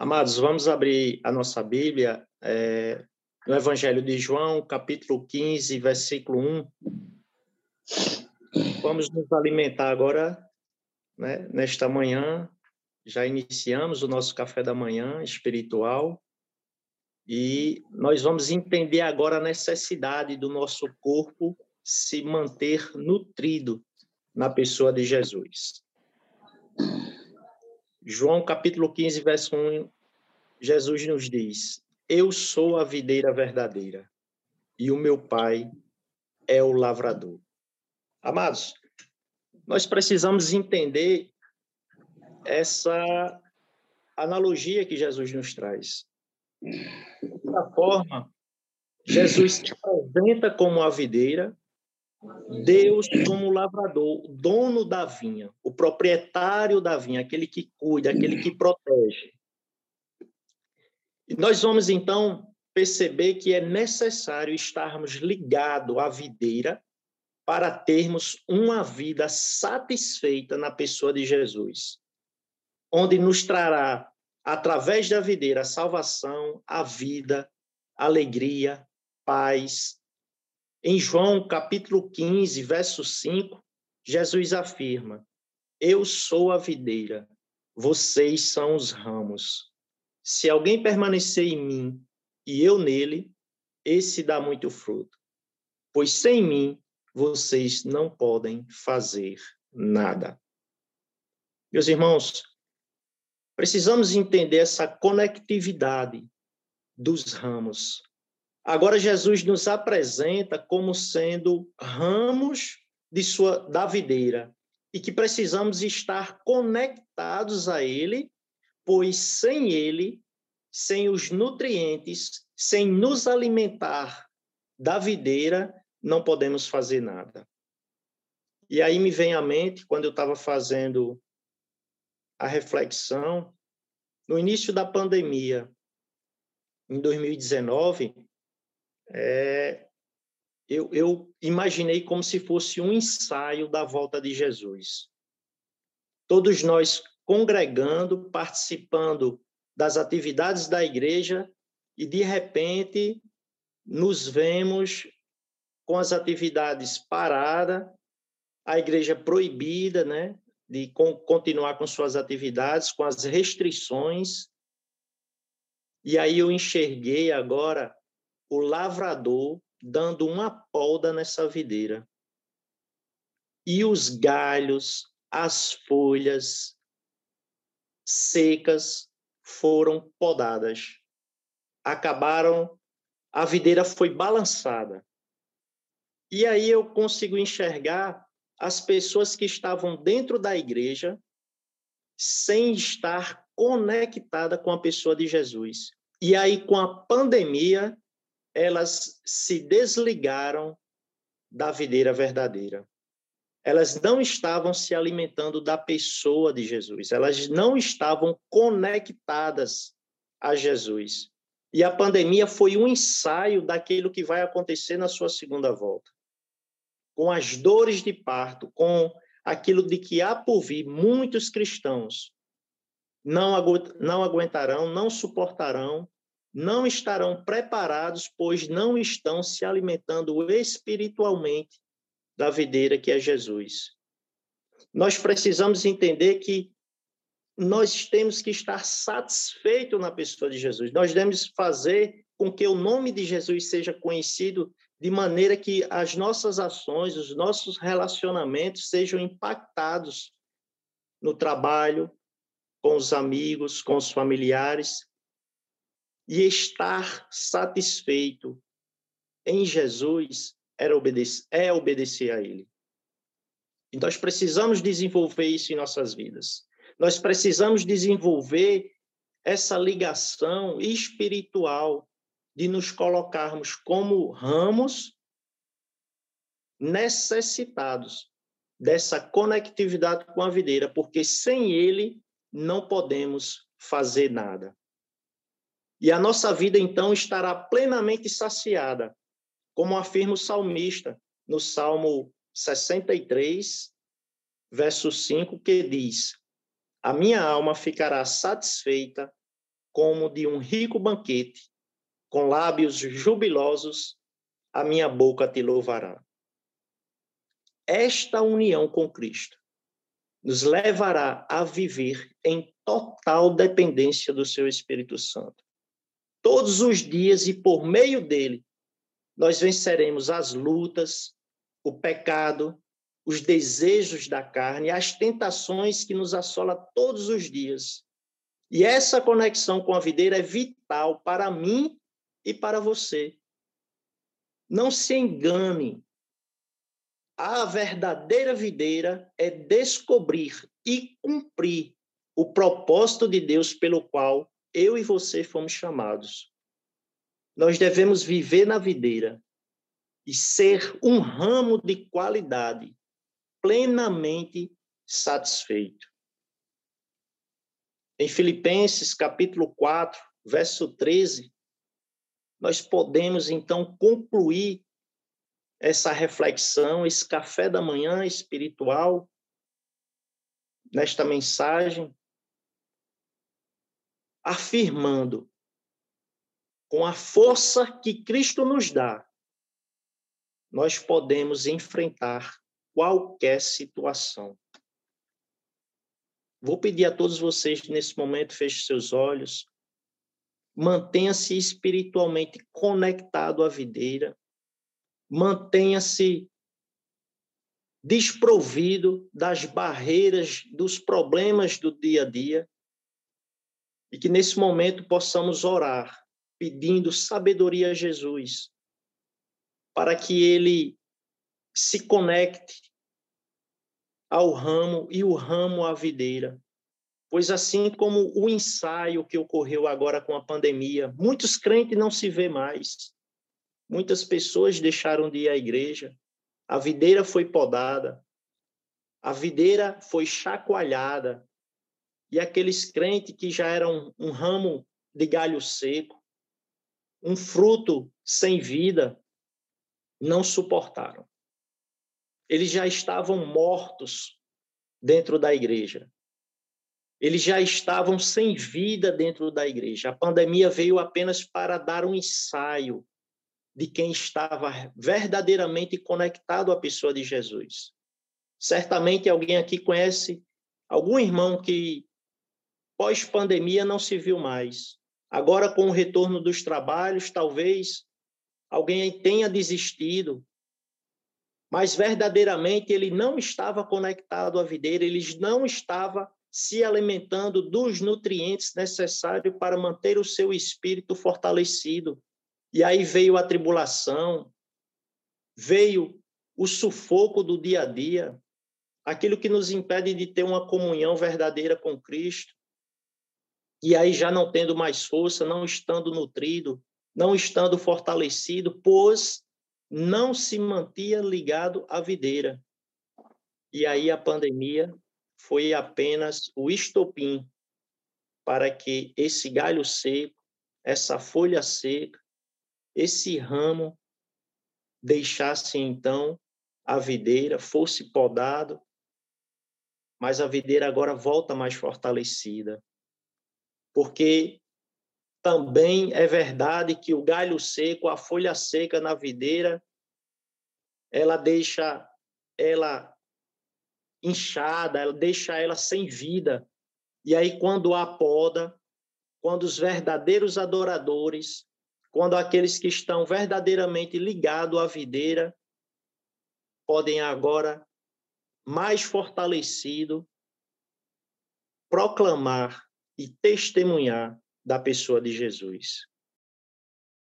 Amados, vamos abrir a nossa Bíblia é, no Evangelho de João, capítulo 15, versículo 1. Vamos nos alimentar agora, né, nesta manhã. Já iniciamos o nosso café da manhã espiritual e nós vamos entender agora a necessidade do nosso corpo se manter nutrido na pessoa de Jesus. João capítulo 15, verso 1, Jesus nos diz: Eu sou a videira verdadeira e o meu pai é o lavrador. Amados, nós precisamos entender essa analogia que Jesus nos traz. Da forma, Jesus se apresenta como a videira Deus como lavrador, dono da vinha, o proprietário da vinha, aquele que cuida, aquele que protege. E nós vamos então perceber que é necessário estarmos ligados à videira para termos uma vida satisfeita na pessoa de Jesus, onde nos trará através da videira a salvação, a vida, alegria, paz, em João capítulo 15, verso 5, Jesus afirma: Eu sou a videira, vocês são os ramos. Se alguém permanecer em mim e eu nele, esse dá muito fruto. Pois sem mim vocês não podem fazer nada. Meus irmãos, precisamos entender essa conectividade dos ramos Agora Jesus nos apresenta como sendo ramos de sua da videira e que precisamos estar conectados a ele, pois sem ele, sem os nutrientes, sem nos alimentar da videira, não podemos fazer nada. E aí me vem à mente, quando eu estava fazendo a reflexão, no início da pandemia, em 2019, é, eu, eu imaginei como se fosse um ensaio da volta de Jesus. Todos nós congregando, participando das atividades da igreja e, de repente, nos vemos com as atividades paradas, a igreja proibida, né, de continuar com suas atividades, com as restrições. E aí eu enxerguei agora o lavrador dando uma polda nessa videira. E os galhos, as folhas secas foram podadas. Acabaram, a videira foi balançada. E aí eu consigo enxergar as pessoas que estavam dentro da igreja sem estar conectada com a pessoa de Jesus. E aí, com a pandemia, elas se desligaram da videira verdadeira. Elas não estavam se alimentando da pessoa de Jesus, elas não estavam conectadas a Jesus. E a pandemia foi um ensaio daquilo que vai acontecer na sua segunda volta. Com as dores de parto, com aquilo de que há por vir, muitos cristãos não, não aguentarão, não suportarão não estarão preparados, pois não estão se alimentando espiritualmente da videira que é Jesus. Nós precisamos entender que nós temos que estar satisfeitos na pessoa de Jesus. Nós devemos fazer com que o nome de Jesus seja conhecido de maneira que as nossas ações, os nossos relacionamentos sejam impactados no trabalho, com os amigos, com os familiares, e estar satisfeito em Jesus era obedecer, é obedecer a Ele. E nós precisamos desenvolver isso em nossas vidas. Nós precisamos desenvolver essa ligação espiritual de nos colocarmos como ramos necessitados dessa conectividade com a videira, porque sem ele não podemos fazer nada. E a nossa vida, então, estará plenamente saciada, como afirma o salmista no Salmo 63, verso 5, que diz: A minha alma ficará satisfeita como de um rico banquete, com lábios jubilosos, a minha boca te louvará. Esta união com Cristo nos levará a viver em total dependência do seu Espírito Santo. Todos os dias e por meio dele, nós venceremos as lutas, o pecado, os desejos da carne, as tentações que nos assola todos os dias. E essa conexão com a videira é vital para mim e para você. Não se engane. A verdadeira videira é descobrir e cumprir o propósito de Deus pelo qual eu e você fomos chamados. Nós devemos viver na videira e ser um ramo de qualidade plenamente satisfeito. Em Filipenses, capítulo 4, verso 13, nós podemos então concluir essa reflexão, esse café da manhã espiritual, nesta mensagem, afirmando com a força que Cristo nos dá, nós podemos enfrentar qualquer situação. Vou pedir a todos vocês que nesse momento fechem seus olhos, mantenha-se espiritualmente conectado à videira, mantenha-se desprovido das barreiras, dos problemas do dia a dia, e que nesse momento possamos orar, pedindo sabedoria a Jesus, para que ele se conecte ao ramo e o ramo à videira. Pois assim como o ensaio que ocorreu agora com a pandemia, muitos crentes não se vê mais. Muitas pessoas deixaram de ir à igreja. A videira foi podada. A videira foi chacoalhada. E aqueles crentes que já eram um ramo de galho seco, um fruto sem vida, não suportaram eles já estavam mortos dentro da igreja. Eles já estavam sem vida dentro da igreja. A pandemia veio apenas para dar um ensaio de quem estava verdadeiramente conectado à pessoa de Jesus. Certamente alguém aqui conhece algum irmão que pós-pandemia não se viu mais. Agora, com o retorno dos trabalhos, talvez alguém tenha desistido, mas verdadeiramente ele não estava conectado à videira, ele não estava se alimentando dos nutrientes necessários para manter o seu espírito fortalecido. E aí veio a tribulação, veio o sufoco do dia a dia, aquilo que nos impede de ter uma comunhão verdadeira com Cristo. E aí já não tendo mais força, não estando nutrido, não estando fortalecido, pois não se mantinha ligado à videira. E aí a pandemia foi apenas o estopim para que esse galho seco, essa folha seca, esse ramo deixasse então a videira, fosse podado, mas a videira agora volta mais fortalecida. Porque também é verdade que o galho seco, a folha seca na videira, ela deixa ela inchada, ela deixa ela sem vida. E aí quando há poda, quando os verdadeiros adoradores, quando aqueles que estão verdadeiramente ligados à videira podem agora mais fortalecido proclamar e testemunhar da pessoa de Jesus.